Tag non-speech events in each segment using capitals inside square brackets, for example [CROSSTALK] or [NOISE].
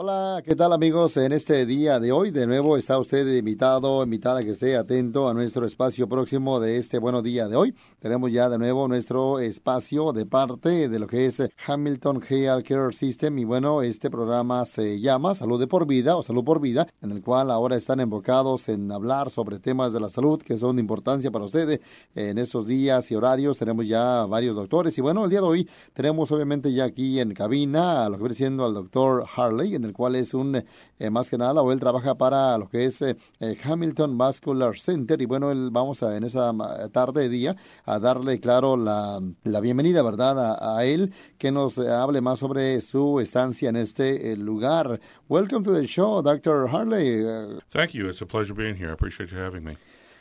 Hola, ¿qué tal amigos? En este día de hoy, de nuevo está usted invitado, invitada que esté atento a nuestro espacio próximo de este buenos día de hoy. Tenemos ya de nuevo nuestro espacio de parte de lo que es Hamilton Health Care System y bueno, este programa se llama Salud de por Vida o Salud por Vida, en el cual ahora están enfocados en hablar sobre temas de la salud que son de importancia para ustedes en estos días y horarios. Tenemos ya varios doctores y bueno, el día de hoy tenemos obviamente ya aquí en cabina a lo que viene siendo al doctor Harley, en cual es un, eh, más que nada, o él trabaja para lo que es eh, Hamilton Vascular Center. Y bueno, él vamos a, en esa tarde día a darle, claro, la, la bienvenida, ¿verdad?, a, él, que nos hable más sobre su estancia en este eh, lugar. Welcome to the show, Dr. Harley. Thank you. It's a pleasure being here. I appreciate you having me.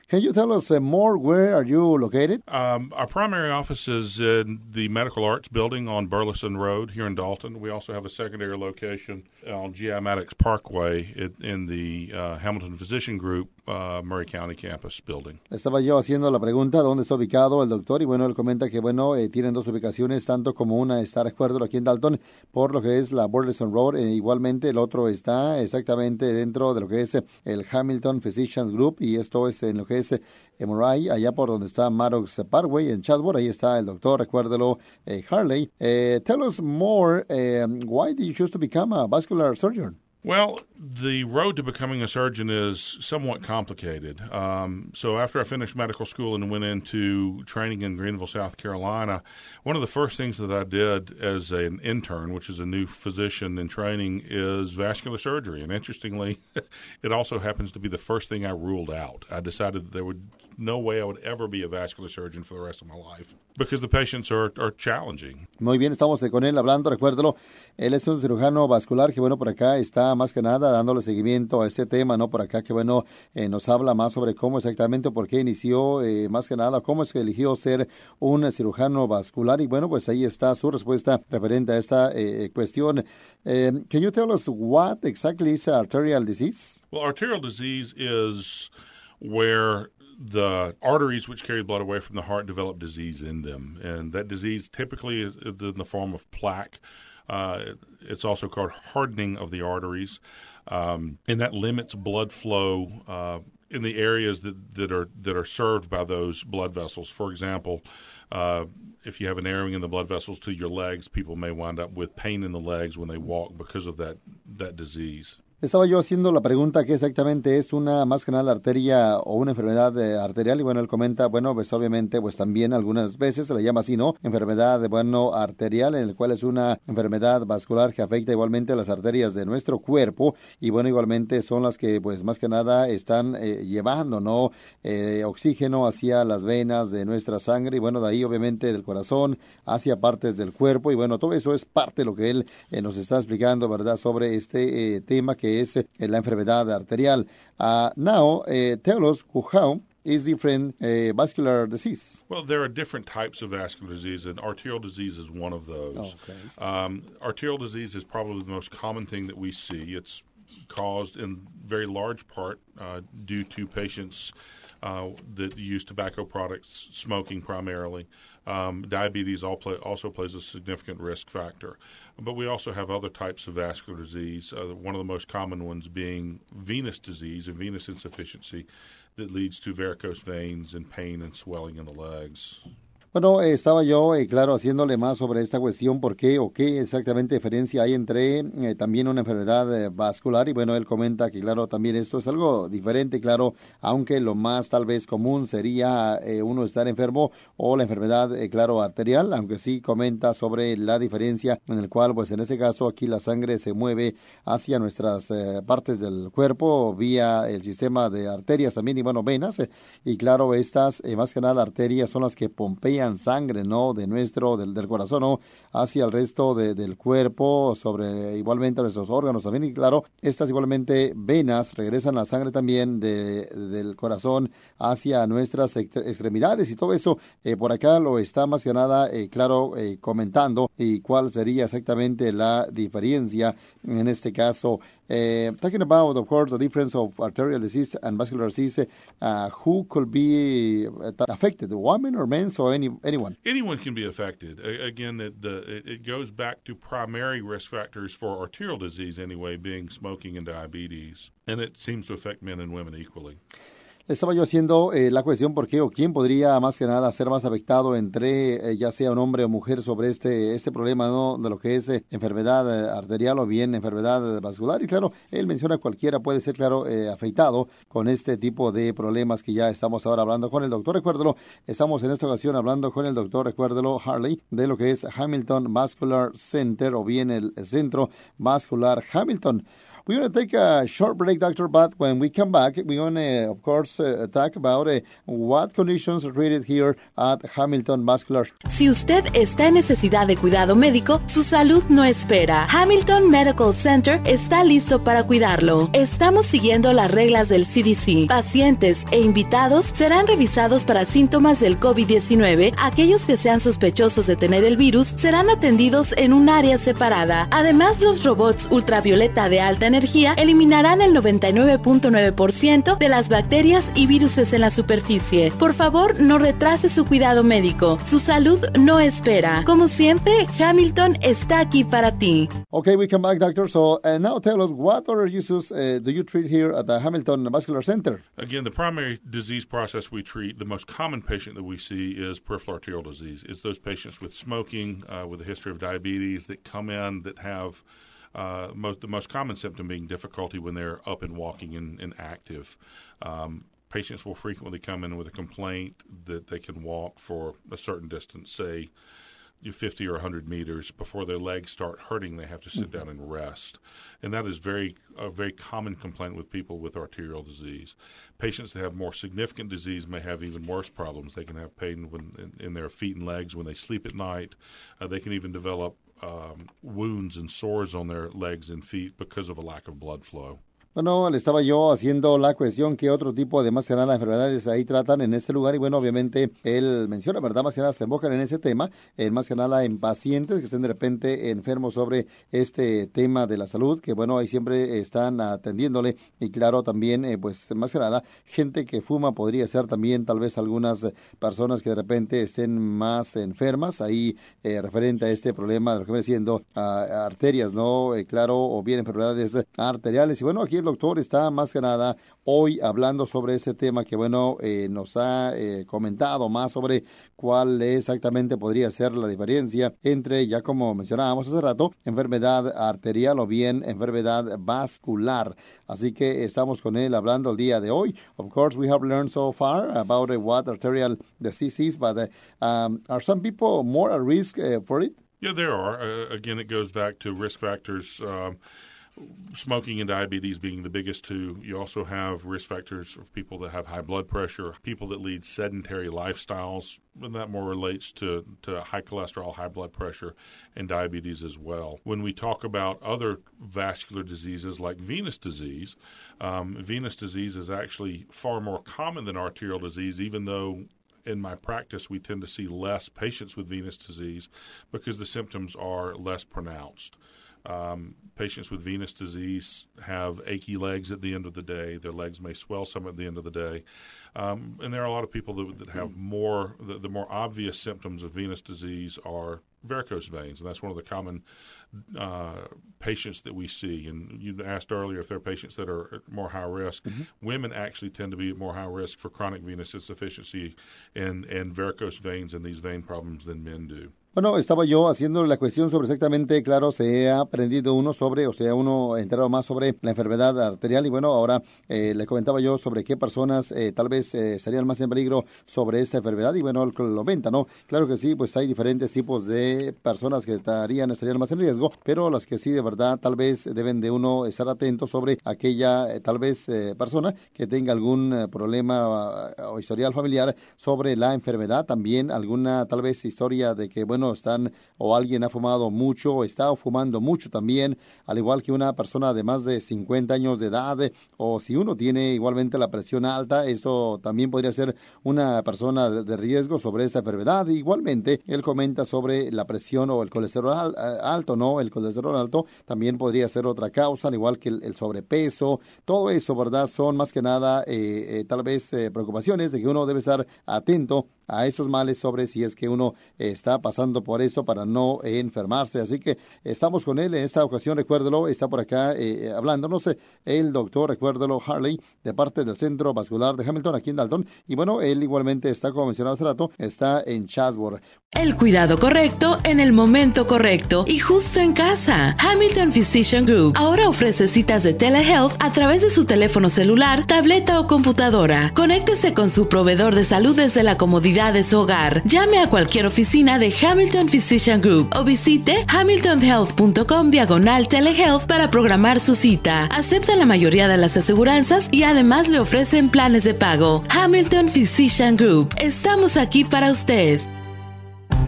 Can you tell us uh, more? Where are you located? Um, our primary office is in the Medical Arts Building on Burleson Road here in Dalton. We also have a secondary location on GI Maddox Parkway in, in the uh, Hamilton Physician Group uh, Murray County Campus Building. Estaba yo haciendo la pregunta dónde está ubicado el doctor y bueno, él comenta que bueno, eh, tienen dos ubicaciones, tanto como una está de acuerdo aquí en Dalton por lo que es la Burleson Road, e igualmente el otro está exactamente dentro de lo que es el Hamilton Physicians Group y esto es en lo que es MRI, allá por donde está Maddox Parkway en Chatsworth. Ahí está el doctor, recuérdelo, eh, Harley. Eh, tell us more, um, why did you choose to become a vascular surgeon? Well, the road to becoming a surgeon is somewhat complicated. Um, so, after I finished medical school and went into training in Greenville, South Carolina, one of the first things that I did as an intern, which is a new physician in training, is vascular surgery. And interestingly, [LAUGHS] it also happens to be the first thing I ruled out. I decided that there would no way I would ever be a vascular surgeon for the rest of my life because the patients are, are challenging. Muy bien, estamos con él hablando, recuérdelo. Él es un cirujano vascular que, bueno, por acá está más que nada dándole seguimiento a este tema, ¿no? Por acá que, bueno, eh, nos habla más sobre cómo exactamente, por qué inició, eh, más que nada, cómo es que eligió ser un cirujano vascular. Y bueno, pues ahí está su respuesta referente a esta eh, cuestión. can you tell us what exactly is arterial disease? Well, arterial disease is where the arteries which carry blood away from the heart develop disease in them, and that disease typically is in the form of plaque. Uh, it's also called hardening of the arteries, um, and that limits blood flow uh, in the areas that, that are that are served by those blood vessels. For example, uh, if you have a narrowing in the blood vessels to your legs, people may wind up with pain in the legs when they walk because of that that disease. Estaba yo haciendo la pregunta que exactamente es una más que nada arteria o una enfermedad eh, arterial y bueno, él comenta, bueno, pues obviamente pues también algunas veces se le llama así, ¿no? Enfermedad bueno arterial, en el cual es una enfermedad vascular que afecta igualmente a las arterias de nuestro cuerpo y bueno, igualmente son las que pues más que nada están eh, llevando, ¿no? Eh, oxígeno hacia las venas de nuestra sangre y bueno, de ahí obviamente del corazón hacia partes del cuerpo y bueno, todo eso es parte de lo que él nos está explicando, ¿verdad? Sobre este tema que es eh, la enfermedad arterial. Uh, now, uh, tell us how is different uh, vascular disease? Well, there are different types of vascular disease, and arterial disease is one of those. Okay. Um, arterial disease is probably the most common thing that we see. It's caused in very large part uh, due to patients uh, that use tobacco products, smoking primarily. Um, diabetes play, also plays a significant risk factor. But we also have other types of vascular disease, uh, one of the most common ones being venous disease and venous insufficiency that leads to varicose veins and pain and swelling in the legs. Bueno, estaba yo, eh, claro, haciéndole más sobre esta cuestión, por qué o qué exactamente diferencia hay entre eh, también una enfermedad eh, vascular. Y bueno, él comenta que, claro, también esto es algo diferente, claro, aunque lo más tal vez común sería uno estar enfermo o la enfermedad, claro, arterial, aunque sí comenta sobre la diferencia en el cual, pues en ese caso, aquí la sangre se mueve hacia nuestras partes del cuerpo vía el sistema de arterias también y, bueno, venas. y claro, estas, más que nada, arterias son las que pompean sangre, ¿no? De nuestro, del, del corazón, ¿no? Hacia el resto del cuerpo, sobre igualmente nuestros órganos también. Y claro, estas igualmente venas regresan la sangre también de, del corazón hacia nuestras extremidades y todo eso eh, por acá lo está más que nada, eh, claro, eh, comentando y cuál sería exactamente la diferencia en este caso Uh, talking about, of course, the difference of arterial disease and vascular disease, uh, who could be affected, women or men, or any anyone? Anyone can be affected. Again, it, the, it goes back to primary risk factors for arterial disease anyway, being smoking and diabetes, and it seems to affect men and women equally. Estaba yo haciendo eh, la cuestión por qué o quién podría más que nada ser más afectado entre eh, ya sea un hombre o mujer sobre este, este problema ¿no? de lo que es eh, enfermedad arterial o bien enfermedad vascular. Y claro, él menciona cualquiera puede ser, claro, afectado con este tipo de problemas que ya estamos ahora hablando con el doctor. Recuérdelo, estamos en esta ocasión hablando con el doctor, recuérdelo, Harley, de lo que es Hamilton Vascular Center o bien el Centro Vascular Hamilton. We're going to take a short break, Doctor, but when we come back, we're going to, of course, uh, talk about uh, what conditions are treated here at Hamilton Vascular. Si usted está en necesidad de cuidado médico, su salud no espera. Hamilton Medical Center está listo para cuidarlo. Estamos siguiendo las reglas del CDC. Pacientes e invitados serán revisados para síntomas del COVID-19. Aquellos que sean sospechosos de tener el virus serán atendidos en un área separada. Además, los robots ultravioleta de alta energía energía eliminarán el 99.9% de las bacterias y virus en la superficie. Por favor, no retrase su cuidado médico. Su salud no espera. Como siempre, Hamilton está aquí para ti. Okay, we come back, doctor. So uh, now tell us what other uses uh, do you treat here at the Hamilton Vascular Center? Again, the primary disease process we treat, the most common patient that we see is peripheral arterial disease. It's those patients with smoking, uh, with a history of diabetes that come in that have uh, most, the most common symptom being difficulty when they're up and walking and, and active. Um, patients will frequently come in with a complaint that they can walk for a certain distance, say 50 or 100 meters. Before their legs start hurting they have to sit down and rest. And that is very a very common complaint with people with arterial disease. Patients that have more significant disease may have even worse problems. They can have pain when, in, in their feet and legs when they sleep at night. Uh, they can even develop um, wounds and sores on their legs and feet because of a lack of blood flow. Bueno, le estaba yo haciendo la cuestión que otro tipo de más que nada enfermedades ahí tratan en este lugar y bueno, obviamente él menciona, ¿verdad? Más que nada se enfocan en ese tema, en más que nada en pacientes que estén de repente enfermos sobre este tema de la salud, que bueno, ahí siempre están atendiéndole y claro, también eh, pues más que nada gente que fuma podría ser también tal vez algunas personas que de repente estén más enfermas, ahí eh, referente a este problema de lo que viene siendo arterias, ¿no? Eh, claro, o bien enfermedades arteriales y bueno, aquí doctor está más que nada hoy hablando sobre ese tema que, bueno, eh, nos ha eh, comentado más sobre cuál exactamente podría ser la diferencia entre, ya como mencionábamos hace rato, enfermedad arterial o bien enfermedad vascular. Así que estamos con él hablando el día de hoy. Of course, we have learned so far about uh, what arterial disease is, but um, are some people more at risk uh, for it? Yeah, there are. Uh, again, it goes back to risk factors. Um, smoking and diabetes being the biggest two. You also have risk factors of people that have high blood pressure, people that lead sedentary lifestyles, and that more relates to, to high cholesterol, high blood pressure, and diabetes as well. When we talk about other vascular diseases like venous disease, um, venous disease is actually far more common than arterial disease, even though in my practice, we tend to see less patients with venous disease because the symptoms are less pronounced. Um, patients with venous disease have achy legs at the end of the day. Their legs may swell some at the end of the day. Um, and there are a lot of people that, that have more, the, the, more obvious symptoms of venous disease are varicose veins. And that's one of the common uh, patients that we see. And you asked earlier if there are patients that are more high risk. Mm-hmm. Women actually tend to be at more high risk for chronic venous insufficiency and, and varicose veins and these vein problems than men do. Bueno, estaba yo haciendo la cuestión sobre exactamente, claro, se ha aprendido uno sobre, o sea, uno enterado más sobre la enfermedad arterial y bueno, ahora eh, le comentaba yo sobre qué personas eh, tal vez eh, serían más en peligro sobre esta enfermedad y bueno, lo venta, ¿no? Claro que sí, pues hay diferentes tipos de personas que estarían, estarían más en riesgo, pero las que sí de verdad tal vez deben de uno estar atento sobre aquella tal vez persona que tenga algún problema o historial familiar sobre la enfermedad, también alguna tal vez historia de que, bueno, están o alguien ha fumado mucho o está fumando mucho también, al igual que una persona de más de 50 años de edad o si uno tiene igualmente la presión alta, eso o también podría ser una persona de, riesgo sobre esa enfermedad. Igualmente, él comenta sobre la presión o el colesterol alto, ¿no? El colesterol alto también podría ser otra causa, al igual que el, sobrepeso. Todo eso, ¿verdad? Son más que nada eh, eh, tal vez eh, preocupaciones de que uno debe estar atento a esos males sobre si es que uno está pasando por eso para no enfermarse. Así que estamos con él en esta ocasión, recuérdelo, está por acá eh, hablándonos el doctor, recuérdelo, Harley, de parte del Centro Vascular de Hamilton aquí en Dalton. Y bueno, él igualmente está, como mencionaba hace rato, está en Chatsworth. El cuidado correcto en el momento correcto y justo en casa. Hamilton Physician Group ahora ofrece citas de telehealth a través de su teléfono celular, tableta o computadora. Conéctese con su proveedor de salud desde la comodidad de su hogar. Llame a cualquier oficina de Hamilton Physician Group o visite hamiltonhealth.com diagonal telehealth para programar su cita. Aceptan la mayoría de las aseguranzas y además le ofrecen planes de pago. Hamilton Physician Group. Estamos aquí para usted.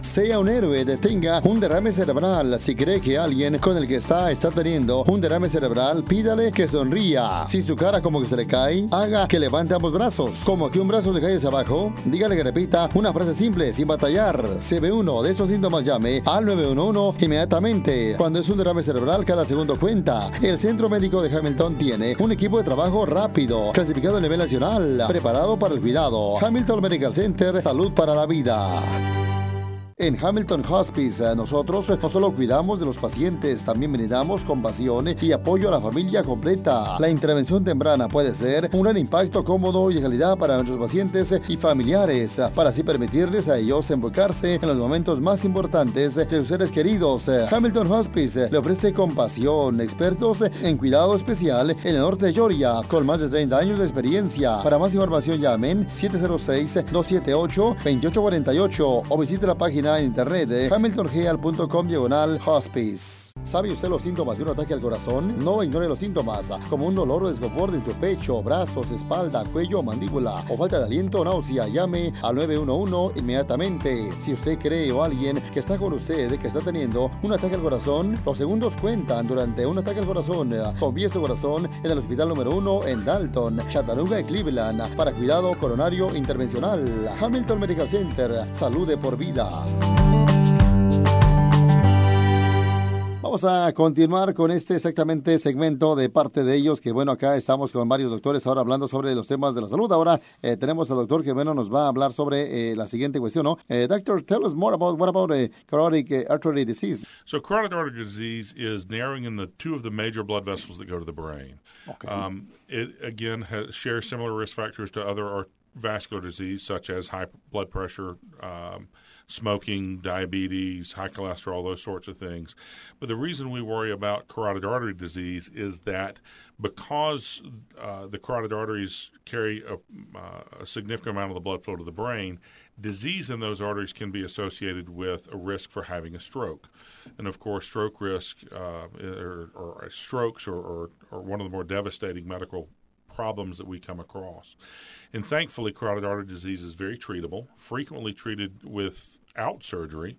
Sea un héroe, detenga un derrame cerebral. Si cree que alguien con el que está está teniendo un derrame cerebral, pídale que sonría. Si su cara como que se le cae, haga que levante ambos brazos. Como que un brazo se cae hacia abajo, dígale que repita una frase simple, sin batallar. Si ve uno de estos síntomas, llame al 911 inmediatamente. Cuando es un derrame cerebral, cada segundo cuenta. El Centro Médico de Hamilton tiene un equipo de trabajo rápido, clasificado a nivel nacional, preparado para el cuidado. Hamilton Medical Center, salud para la vida. En Hamilton Hospice eh, nosotros no solo cuidamos de los pacientes, también brindamos compasión y apoyo a la familia completa. La intervención temprana puede ser un gran impacto cómodo y de calidad para nuestros pacientes y familiares, para así permitirles a ellos enfocarse en los momentos más importantes de sus seres queridos. Hamilton Hospice le ofrece compasión, expertos en cuidado especial en el norte de Georgia, con más de 30 años de experiencia. Para más información llamen 706-278-2848 o visite la página en internet de hamiltongeal.com diagonal hospice. ¿Sabe usted los síntomas de un ataque al corazón? No ignore los síntomas, como un dolor o desconfort en su pecho, brazos, espalda, cuello, mandíbula o falta de aliento o náusea. Llame al 911 inmediatamente. Si usted cree o alguien que está con usted que está teniendo un ataque al corazón, los segundos cuentan durante un ataque al corazón. Convíe su corazón en el hospital número 1 en Dalton, Chattanooga y Cleveland para cuidado coronario intervencional. Hamilton Medical Center, salud de por vida. Vamos a continuar con este exactamente segmento de parte de ellos, que bueno, acá estamos con varios doctores ahora hablando sobre los temas de la salud. Ahora eh, tenemos al doctor que bueno nos va a hablar sobre eh, la siguiente cuestión, ¿no? Eh, doctor, tell us more about what about uh, carotid artery disease. So carotid artery disease is narrowing in the two of the major blood vessels that go to the brain. Okay. Um, it again has, shares similar risk factors to other vascular disease, such as high blood pressure. Um, smoking, diabetes, high cholesterol, those sorts of things. But the reason we worry about carotid artery disease is that because uh, the carotid arteries carry a, uh, a, significant amount of the blood flow to the brain, disease in those arteries can be associated with a risk for having a stroke. And of course, stroke risk uh, or, or, strokes are, are, are one of the more devastating medical problems that we come across. And thankfully, carotid artery disease is very treatable, frequently treated with out surgery.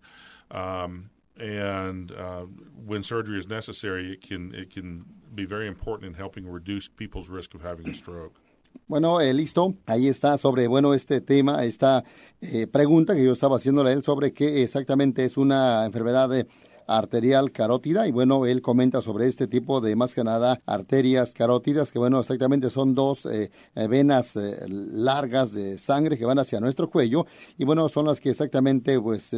Um, and uh, when surgery is necessary, it can it can be very important in helping reduce people's risk of having a stroke. Bueno, eh, listo. Ahí está sobre, bueno, este tema, esta eh, pregunta que yo estaba haciéndole a él sobre qué exactamente es una enfermedad de arterial carótida. Y bueno, él comenta sobre este tipo de más que nada arterias carótidas que bueno, exactamente son dos eh, eh, venas eh, largas de sangre que van hacia nuestro cuello. Y bueno, son las que exactamente pues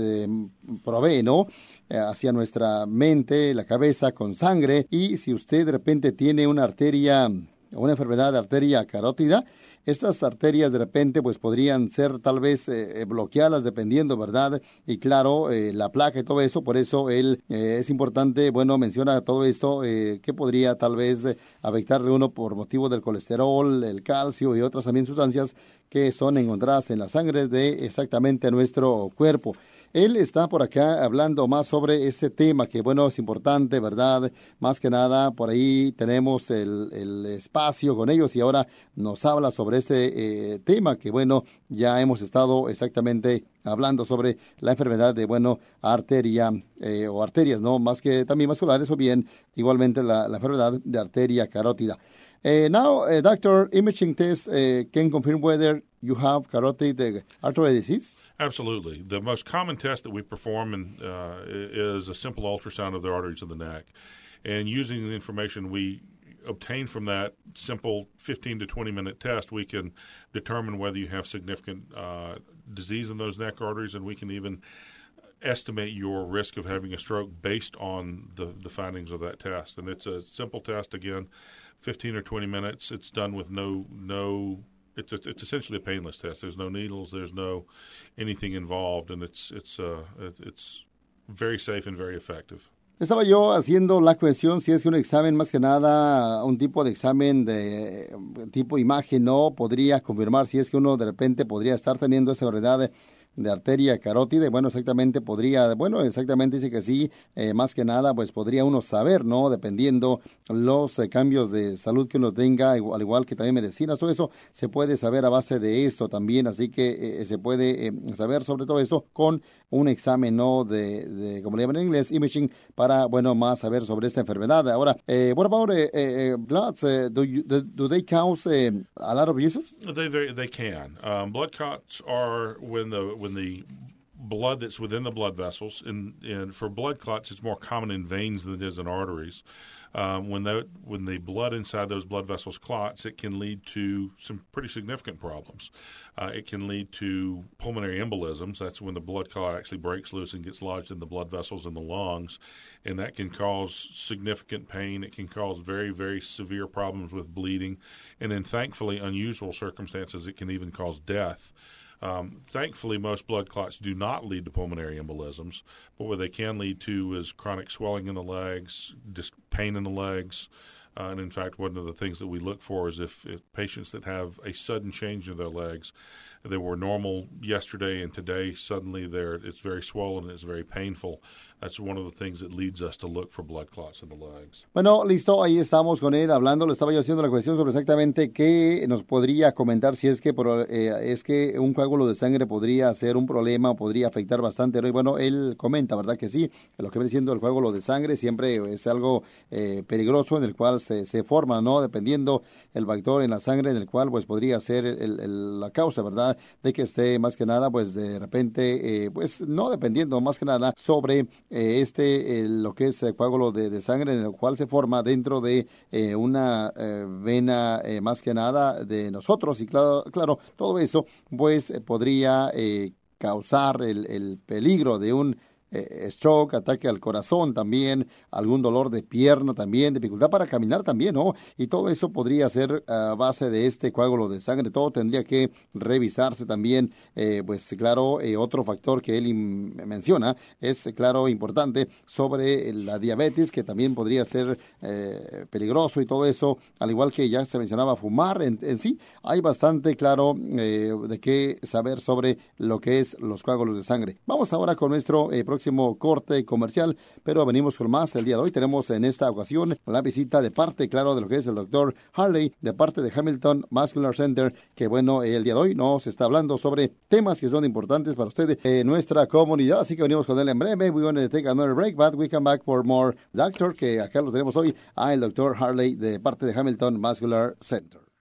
proveen, ¿no? hacia nuestra mente, la cabeza con sangre. Y si usted de repente tiene una arteria, una enfermedad de arteria carótida, estas arterias de repente pues podrían ser tal vez eh, eh, bloqueadas dependiendo, ¿verdad? Y claro, eh, la placa y todo eso, por eso él es importante, bueno, menciona todo esto que podría tal vez afectarle uno por motivo del colesterol, el calcio y otras también sustancias que son encontradas en la sangre de exactamente nuestro cuerpo. Él está por acá hablando más sobre este tema que, bueno, es importante, ¿verdad? Más que nada, por ahí tenemos el, espacio con ellos y ahora nos habla sobre este eh, tema que, bueno, ya hemos estado exactamente hablando sobre la enfermedad de, bueno, arteria eh, o arterias, ¿no? Más que también vasculares o bien igualmente la, la enfermedad de arteria carótida. Uh, now, uh, doctor, imaging test uh, can confirm whether you have carotid artery disease? Absolutely. The most common test that we perform in, uh, is a simple ultrasound of the arteries of the neck. And using the information we obtain from that simple 15 to 20 minute test, we can determine whether you have significant uh, disease in those neck arteries, and we can even estimate your risk of having a stroke based on the, the findings of that test. And it's a simple test, again, 15 or 20 minutes. It's done with no no it's it's essentially a painless test. There's no needles, there's no anything involved, and it's it's uh, it's very safe and very effective. Estaba yo haciendo la cuestión si es que un examen, más que nada, un tipo de examen de tipo imagen, no podría confirmar si es que uno de repente podría estar teniendo esa verdad de arteria carótida. Bueno, exactamente podría, bueno, exactamente dice que sí, eh, más que nada, pues podría uno saber, ¿no? Dependiendo los eh, cambios de salud que uno tenga, al igual que también medicinas, todo eso se puede saber a base de esto también, así que eh, se puede saber sobre todo eso con un examen, ¿no? De, de, como le llaman en inglés, imaging, para, bueno, más saber sobre esta enfermedad. Ahora, what about bloods? do, do, they cause a lot of uses? They, they, they can. Um, blood clots are when the when the blood that's within the blood vessels. And, and for blood clots, it's more common in veins than it is in arteries. Um, when the when the blood inside those blood vessels clots, it can lead to some pretty significant problems. Uh, it can lead to pulmonary embolisms. That's when the blood clot actually breaks loose and gets lodged in the blood vessels in the lungs, and that can cause significant pain. It can cause very very severe problems with bleeding, and in thankfully unusual circumstances, it can even cause death. Um, thankfully, most blood clots do not lead to pulmonary embolisms, but what they can lead to is chronic swelling in the legs, pain in the legs. Uh, and in fact, one of the things that we look for is if, if patients that have a sudden change in their legs, they were normal yesterday and today suddenly they're it's very swollen, and it's very painful. That's one of the things that leads us to look for blood clots in the. Bueno, listo, ahí estamos con él hablando. Le estaba yo haciendo la cuestión sobre exactamente qué nos podría comentar si es que por, eh, es que un coágulo de sangre podría ser un problema o podría afectar bastante. Y bueno, él comenta, ¿verdad? Que sí, lo que viene siendo el coágulo de sangre siempre es algo eh, peligroso en el cual se, se, forma, ¿no? Dependiendo el factor en la sangre en el cual pues podría ser el, el, la causa, ¿verdad? De que esté más que nada, pues de repente, eh, pues no dependiendo más que nada sobre eh, este, lo que es el coágulo de, sangre, en el cual se forma dentro de eh, una eh, vena más que nada de nosotros. Y claro, claro todo eso pues podría causar el, el peligro de un eh, stroke, ataque al corazón también, algún dolor de pierna también, dificultad para caminar también, ¿no? Y todo eso podría ser a base de este coágulo de sangre. Todo tendría que revisarse también, eh, pues claro, eh, otro factor que él menciona es, claro, importante sobre la diabetes, que también podría ser peligroso y todo eso, al igual que ya se mencionaba fumar en, en sí, hay bastante, claro, de qué saber sobre lo que es los coágulos de sangre. Vamos ahora con nuestro próximo corte comercial, pero venimos con más el día de hoy. Tenemos en esta ocasión la visita de parte, claro, de lo que es el doctor Harley, de parte de Hamilton Muscular Center, que bueno, el día de hoy nos está hablando sobre temas que son importantes para ustedes en nuestra comunidad, así que venimos con él en breve. We want to take another break, but we come back for more doctor, que acá lo tenemos hoy, a el doctor Harley de parte de Hamilton Muscular Center.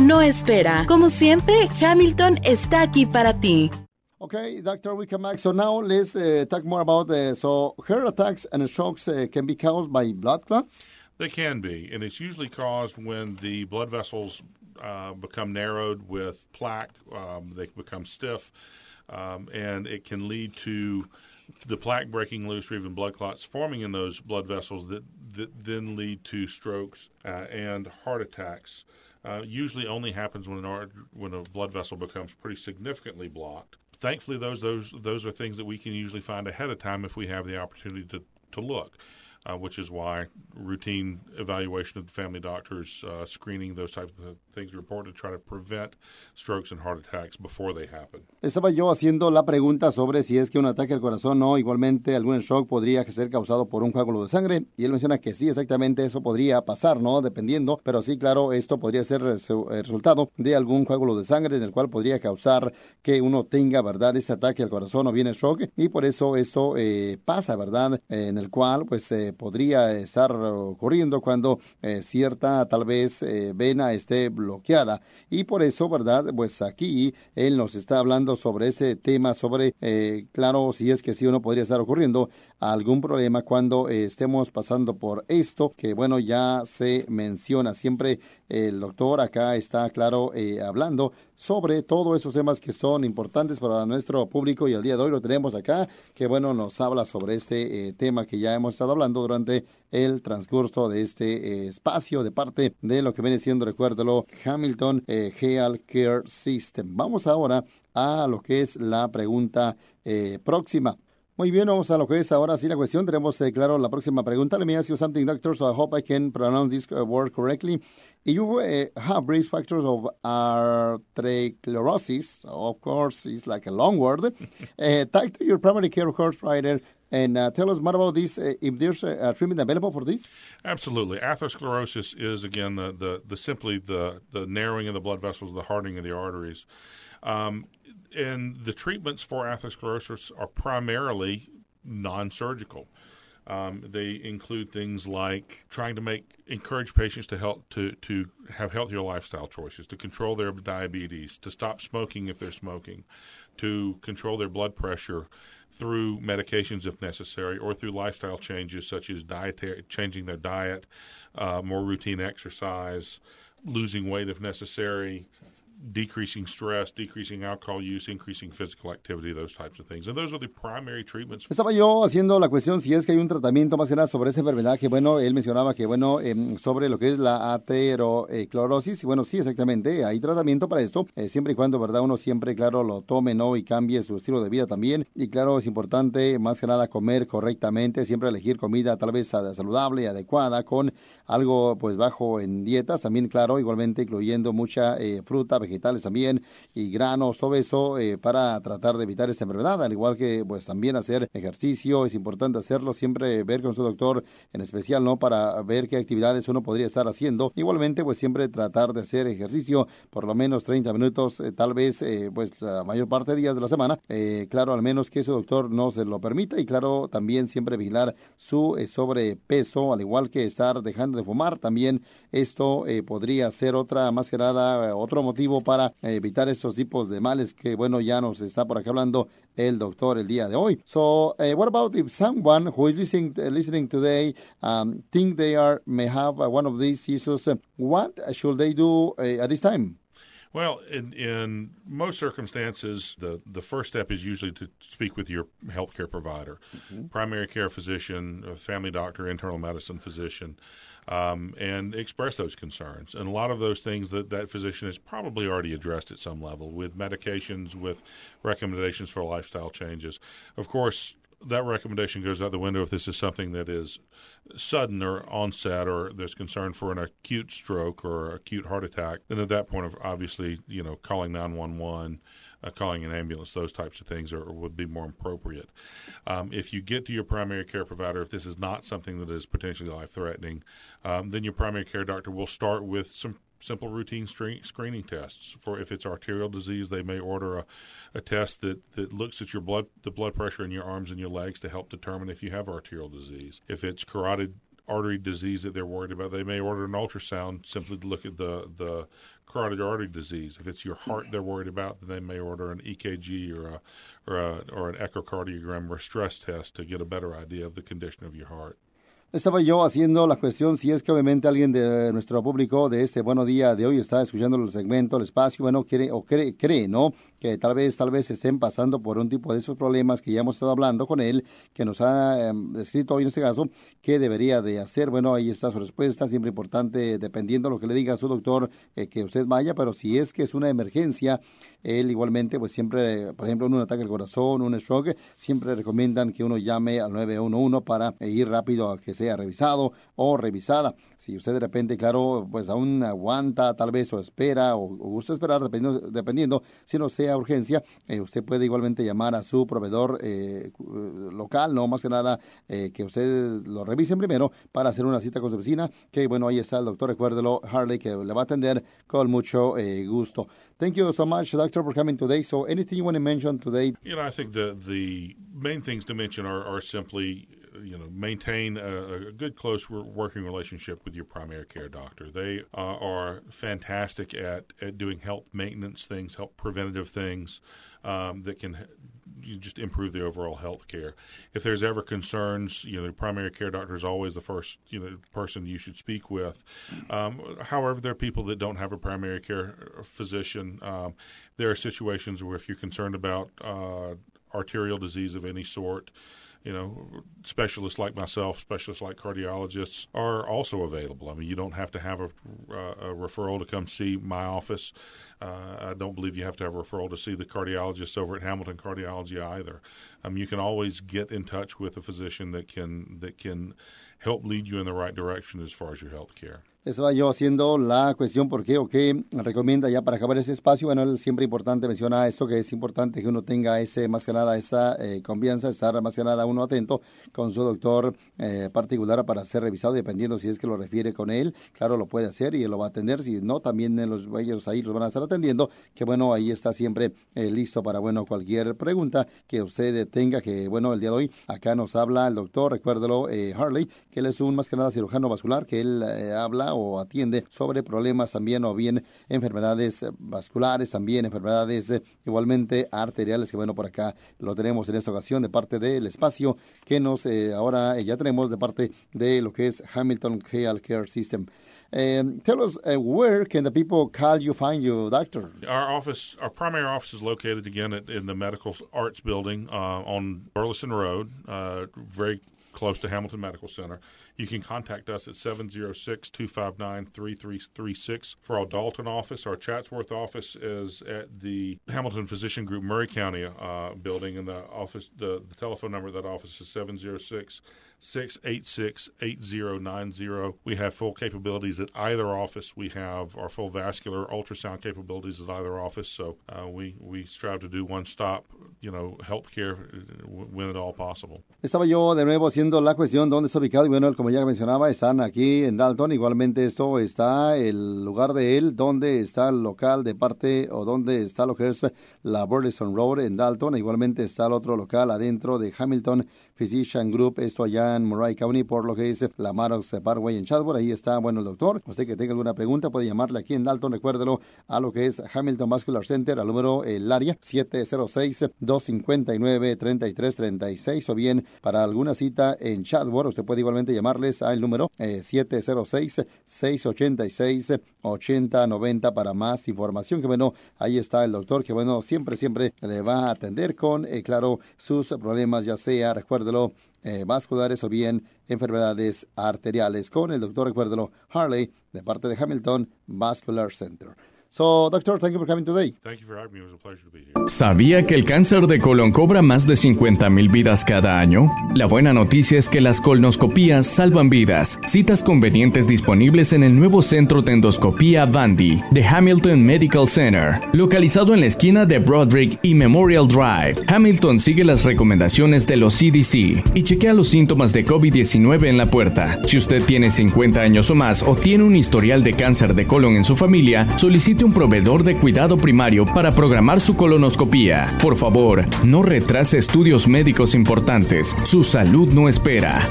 no espera. Como siempre, Hamilton está aquí para ti. Okay, Doctor, we come back. So now let's uh, talk more about the so heart attacks and strokes uh, can be caused by blood clots. They can be, and it's usually caused when the blood vessels uh, become narrowed with plaque. Um, they become stiff, um, and it can lead to the plaque breaking loose or even blood clots forming in those blood vessels that, that then lead to strokes uh, and heart attacks. Uh, usually only happens when an art, when a blood vessel becomes pretty significantly blocked. Thankfully, those those those are things that we can usually find ahead of time if we have the opportunity to to look. Uh, which is why routine evaluation of the family doctors, uh, screening, those types of things are important to try to prevent strokes and heart attacks before they happen. Estaba yo haciendo la pregunta sobre si es que un ataque al corazón o igualmente algún shock podría ser causado por un coágulo de sangre y él menciona que sí, exactamente eso podría pasar, ¿no? Dependiendo, pero sí, claro, esto podría ser el resultado de algún coágulo de sangre en el cual podría causar que uno tenga, ¿verdad?, ese ataque al corazón o bien el shock y por eso esto eh, pasa, ¿verdad?, en el cual pues eh, podría estar ocurriendo cuando eh, cierta tal vez eh, vena esté bloqueada y por eso, ¿verdad? Pues aquí él nos está hablando sobre ese tema, sobre, eh, claro, si es que sí uno podría estar ocurriendo algún problema cuando estemos pasando por esto, que bueno, ya se menciona siempre el doctor acá está, claro, hablando sobre todos esos temas que son importantes para nuestro público y el día de hoy lo tenemos acá, que bueno, nos habla sobre este tema que ya hemos estado hablando durante el transcurso de este eh, espacio de parte de lo que viene siendo, recuérdelo, Hamilton eh, Health Care System. Vamos ahora a lo que es la pregunta eh, próxima. Muy bien, vamos a lo que es ahora sí la cuestión. Tenemos, eh, claro, la próxima pregunta. Let me ask you something, doctor, so I hope I can pronounce this uh, word correctly. If You uh, have risk factors of arteriosclerosis. Of course, it's like a long word. uh, [LAUGHS] talk to your primary care horse rider and uh, tell us more about this. Uh, if there's a, a, treatment available for this, absolutely. Atherosclerosis is again the, the, the simply the the narrowing of the blood vessels, the hardening of the arteries. Um, and the treatments for atherosclerosis are primarily non-surgical. Um, they include things like trying to make encourage patients to help to to have healthier lifestyle choices, to control their diabetes, to stop smoking if they're smoking, to control their blood pressure through medications if necessary, or through lifestyle changes such as dietary changing their diet, uh, more routine exercise, losing weight if necessary, decreasing stress, decreasing alcohol use, increasing physical activity, those types of things. And those are the primary treatments. Estaba yo haciendo la cuestión si es que hay un tratamiento más que nada sobre esa enfermedad que, bueno, él mencionaba que, bueno, eh, sobre lo que es la aterosclerosis. Y bueno, sí, exactamente, hay tratamiento para esto, eh, siempre y cuando, ¿verdad? Uno siempre, claro, lo tome, ¿no? Y cambie su estilo de vida también. Y claro, es importante, más que nada, comer correctamente, siempre elegir comida tal vez saludable, adecuada, con algo, pues, bajo en dietas. También, claro, igualmente incluyendo mucha eh, fruta, vegetales también y granos, todo eso eh, para tratar de evitar esta enfermedad, al igual que pues también hacer ejercicio, es importante hacerlo, siempre ver con su doctor en especial, ¿no? Para ver qué actividades uno podría estar haciendo. Igualmente, pues siempre tratar de hacer ejercicio por lo menos 30 minutos, eh, tal vez eh, pues la mayor parte de días de la semana, claro, al menos que su doctor no se lo permita y claro, también siempre vigilar su sobrepeso, al igual que estar dejando de fumar, también esto podría ser otra, más que nada, otro motivo para evitar esos tipos de males que, bueno, ya nos está por acá hablando el doctor el día de hoy. So, uh, what about if someone who is listening, uh, listening today um, think they are may have uh, one of these issues? what should they do at this time? Well, in, in most circumstances, the, the first step is usually to speak with your healthcare provider, mm-hmm. primary care physician, family doctor, internal medicine physician um, and express those concerns. And a lot of those things that that physician has probably already addressed at some level with medications, with recommendations for lifestyle changes. Of course, that recommendation goes out the window if this is something that is sudden or onset or there's concern for an acute stroke or acute heart attack then at that point of obviously you know calling 911 uh, calling an ambulance, those types of things are, would be more appropriate. Um, if you get to your primary care provider, if this is not something that is potentially life threatening, um, then your primary care doctor will start with some simple routine screening tests. For if it's arterial disease, they may order a, a test that, that looks at your blood the blood pressure in your arms and your legs to help determine if you have arterial disease. If it's carotid artery disease that they're worried about, they may order an ultrasound simply to look at the the carotid artery disease. If it's your heart mm-hmm. they're worried about, then they may order an EKG or a, or a, or an echocardiogram or a stress test to get a better idea of the condition of your heart. Estaba yo haciendo la cuestión si es que obviamente alguien de nuestro público de este buenos día de hoy está escuchando el segmento, el espacio, bueno, quiere o cree, cree, ¿no? Que tal vez, tal vez estén pasando por un tipo de esos problemas que ya hemos estado hablando con él, que nos ha em, descrito hoy en este caso, qué debería de hacer. Bueno, ahí está su respuesta, siempre importante, dependiendo de lo que le diga a su doctor, eh, que usted vaya, pero si es que es una emergencia, él igualmente, pues siempre, por ejemplo, en un ataque al corazón, un stroke, siempre recomiendan que uno llame al 911 para ir rápido a que sea revisado o revisada. Si usted de repente, claro, pues aún aguanta tal vez o espera o, gusta esperar, dependiendo, si no sea urgencia, eh, usted puede igualmente llamar a su proveedor eh, local, no más que nada eh, que usted lo revisen primero para hacer una cita con su vecina, que bueno, ahí está el doctor, recuérdelo, Harley, que le va a atender con mucho gusto. Thank you so much, Doctor, for coming today. So, anything you want to mention today? You know, I think the the main things to mention are simply you know maintain a, a, good close working relationship with your primary care doctor they uh, are fantastic at, at doing health maintenance things health preventative things um, that can you just improve the overall health care. If there's ever concerns, you know, the primary care doctor is always the first, you know, person you should speak with. Um, however, there are people that don't have a primary care physician. Um, there are situations where if you're concerned about uh, arterial disease of any sort, you know, specialists like myself, specialists like cardiologists are also available. I mean, you don't have to have a, uh, a referral to come see my office. Uh, I don't believe you have to have a referral to see the cardiologist over at Hamilton Cardiology either. Um, you can always get in touch with a physician that can that can help lead you in the right direction as far as your health care. Estaba yo haciendo la cuestión por qué o qué recomienda ya para acabar ese espacio. Bueno, él siempre importante menciona esto, que es importante que uno tenga ese, más que nada, esa eh, confianza, estar más que nada uno atento con su doctor eh, particular para ser revisado, dependiendo si es que lo refiere con él. Claro, lo puede hacer y él lo va a atender. Si no, también los, ellos ahí los van a estar atendiendo. Que bueno, ahí está siempre eh, listo para, bueno, cualquier pregunta que usted tenga. Que bueno, el día de hoy acá nos habla el doctor, recuérdelo, Harley, que él es un más que nada cirujano vascular, que él habla o atiende sobre problemas también o bien enfermedades vasculares, también enfermedades eh, igualmente arteriales, que bueno, por acá lo tenemos en esta ocasión de parte del espacio que nos eh, ahora eh, ya tenemos de parte de lo que es Hamilton Health Care System. Um, tell us where can the people call you, find you, doctor? Our office, our primary office is located again in the Medical Arts Building uh, on Burleson Road, uh, very close to Hamilton Medical Center. You can contact us at 706 259 3336 for our Dalton office. Our Chatsworth office is at the Hamilton Physician Group Murray County uh, building, and the office the, the telephone number of that office is 706 686 8090. We have full capabilities at either office. We have our full vascular ultrasound capabilities at either office. So uh, we, we strive to do one stop, you know, healthcare when at all possible. Estaba yo de nuevo haciendo la cuestión dónde está ubicado y bueno, como ya mencionaba, están aquí en Dalton. Igualmente esto está el lugar de él, donde está el local de parte o donde está lo que es la Burleson Road en Dalton. Igualmente está el otro local adentro de Hamilton Physician Group, esto allá en Murray County, por lo que es la Maros Parkway en Chadwell. Ahí está, bueno, el doctor. Usted que tenga alguna pregunta puede llamarle aquí en Dalton, recuérdelo, a lo que es Hamilton Vascular Center, al número, el área 706-259-3336, o bien para alguna cita en Chatsworth, usted puede igualmente llamarles al número 706-686-8090 eh, para más información. Que bueno, ahí está el doctor, que bueno, siempre, siempre le va a atender con, eh, claro, sus problemas, ya sea, recuérdelo, eh, vasculares o bien enfermedades arteriales con el doctor, recuérdelo, Harley, de parte de Hamilton Vascular Center. So, doctor, thank you for coming today. Thank you for having me. It was a pleasure to be here. ¿Sabía que el cáncer de colon cobra más de 50.000 vidas cada año? La buena noticia es que las colonoscopías salvan vidas. Citas convenientes disponibles en el nuevo centro de endoscopía Vandy de Hamilton Medical Center, localizado en la esquina de Broderick y Memorial Drive. Hamilton sigue las recomendaciones de los CDC y chequea los síntomas de COVID-19 en la puerta. Si usted tiene 50 años o más o tiene un historial de cáncer de colon en su familia, solicite un proveedor de cuidado primario para programar su colonoscopía. Por favor, no retrase estudios médicos importantes. Su salud no espera.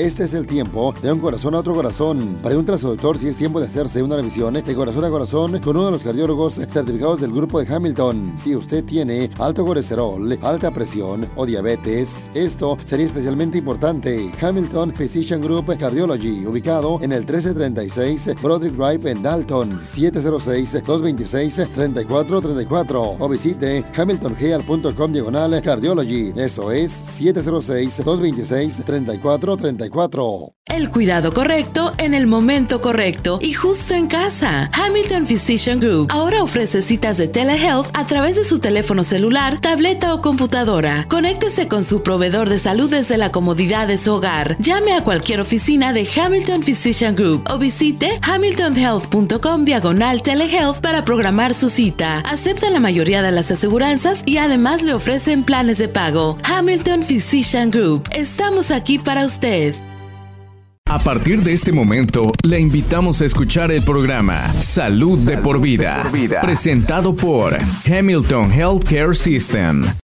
Este es el tiempo de un corazón a otro corazón. Pregúntale a su doctor si es tiempo de hacerse una revisión de corazón a corazón con uno de los cardiólogos certificados del grupo de Hamilton. Si usted tiene alto colesterol, alta presión o diabetes, esto sería especialmente importante. Hamilton Physician Group Cardiology, ubicado en el 1336 Broderick Drive en Dalton, 706-226-3434 o visite hamiltongear.com diagonal cardiology. Eso es 706-226-3434 54. El cuidado correcto en el momento correcto y justo en casa. Hamilton Physician Group ahora ofrece citas de telehealth a través de su teléfono celular, tableta o computadora. Conéctese con su proveedor de salud desde la comodidad de su hogar. Llame a cualquier oficina de Hamilton Physician Group o visite hamiltonhealth.com diagonal telehealth para programar su cita. Aceptan la mayoría de las aseguranzas y además le ofrecen planes de pago. Hamilton Physician Group. Estamos aquí para usted. A partir de este momento, le invitamos a escuchar el programa Salud, de, por vida, presentado por Hamilton Healthcare System.